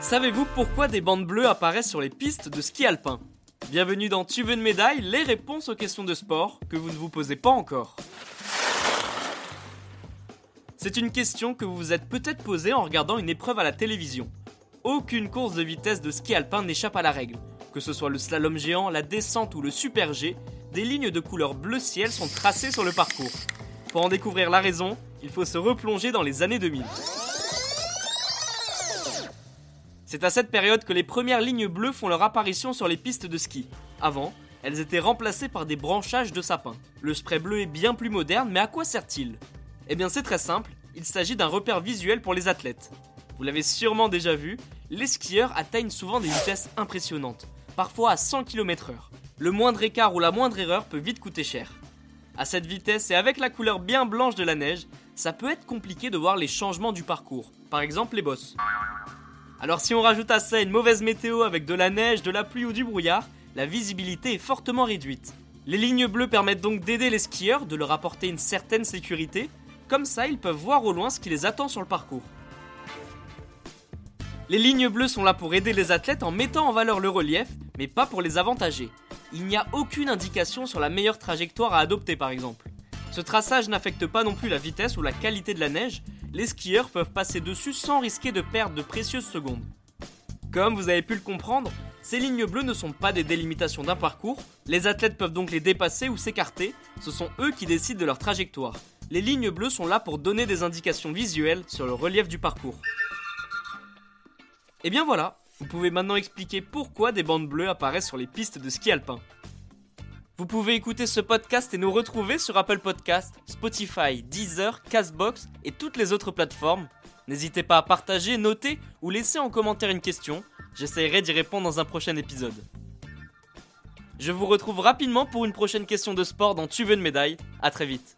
Savez-vous pourquoi des bandes bleues apparaissent sur les pistes de ski alpin Bienvenue dans Tu veux une médaille Les réponses aux questions de sport que vous ne vous posez pas encore. C'est une question que vous vous êtes peut-être posée en regardant une épreuve à la télévision. Aucune course de vitesse de ski alpin n'échappe à la règle. Que ce soit le slalom géant, la descente ou le super G, des lignes de couleur bleu ciel sont tracées sur le parcours. Pour en découvrir la raison, il faut se replonger dans les années 2000. C'est à cette période que les premières lignes bleues font leur apparition sur les pistes de ski. Avant, elles étaient remplacées par des branchages de sapin. Le spray bleu est bien plus moderne, mais à quoi sert-il? Eh bien c'est très simple, il s'agit d'un repère visuel pour les athlètes. Vous l'avez sûrement déjà vu, les skieurs atteignent souvent des vitesses impressionnantes, parfois à 100 km/h. Le moindre écart ou la moindre erreur peut vite coûter cher. À cette vitesse et avec la couleur bien blanche de la neige, ça peut être compliqué de voir les changements du parcours, par exemple les bosses. Alors si on rajoute à ça une mauvaise météo avec de la neige, de la pluie ou du brouillard, la visibilité est fortement réduite. Les lignes bleues permettent donc d'aider les skieurs, de leur apporter une certaine sécurité, comme ça ils peuvent voir au loin ce qui les attend sur le parcours. Les lignes bleues sont là pour aider les athlètes en mettant en valeur le relief, mais pas pour les avantager. Il n'y a aucune indication sur la meilleure trajectoire à adopter par exemple. Ce traçage n'affecte pas non plus la vitesse ou la qualité de la neige, les skieurs peuvent passer dessus sans risquer de perdre de précieuses secondes. Comme vous avez pu le comprendre, ces lignes bleues ne sont pas des délimitations d'un parcours, les athlètes peuvent donc les dépasser ou s'écarter, ce sont eux qui décident de leur trajectoire. Les lignes bleues sont là pour donner des indications visuelles sur le relief du parcours. Et bien voilà, vous pouvez maintenant expliquer pourquoi des bandes bleues apparaissent sur les pistes de ski alpin. Vous pouvez écouter ce podcast et nous retrouver sur Apple Podcast, Spotify, Deezer, Castbox et toutes les autres plateformes. N'hésitez pas à partager, noter ou laisser en commentaire une question. J'essaierai d'y répondre dans un prochain épisode. Je vous retrouve rapidement pour une prochaine question de sport dans Tu veux une médaille. À très vite.